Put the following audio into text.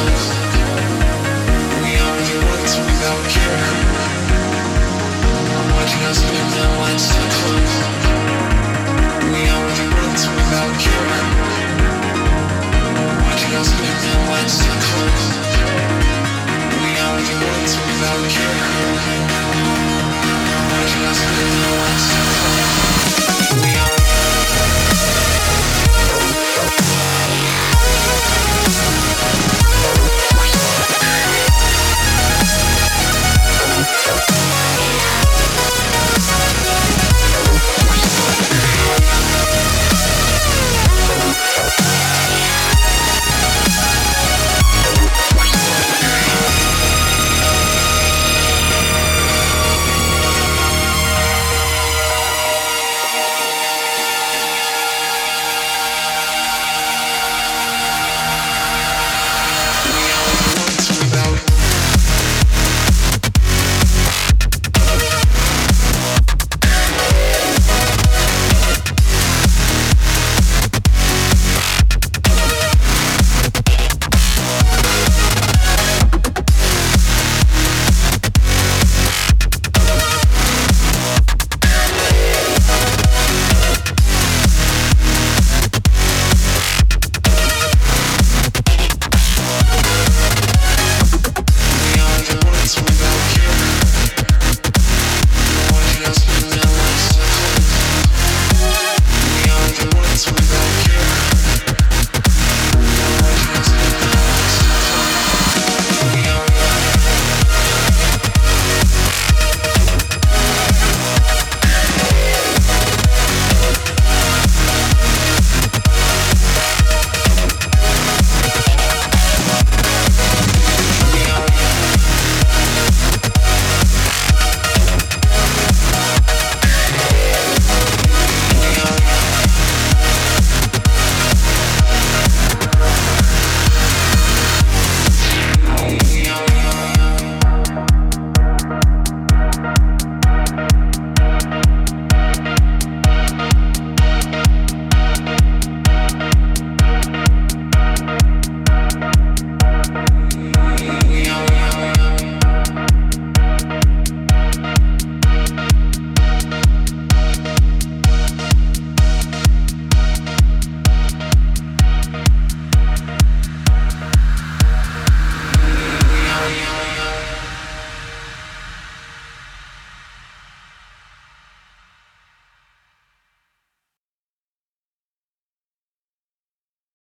Watching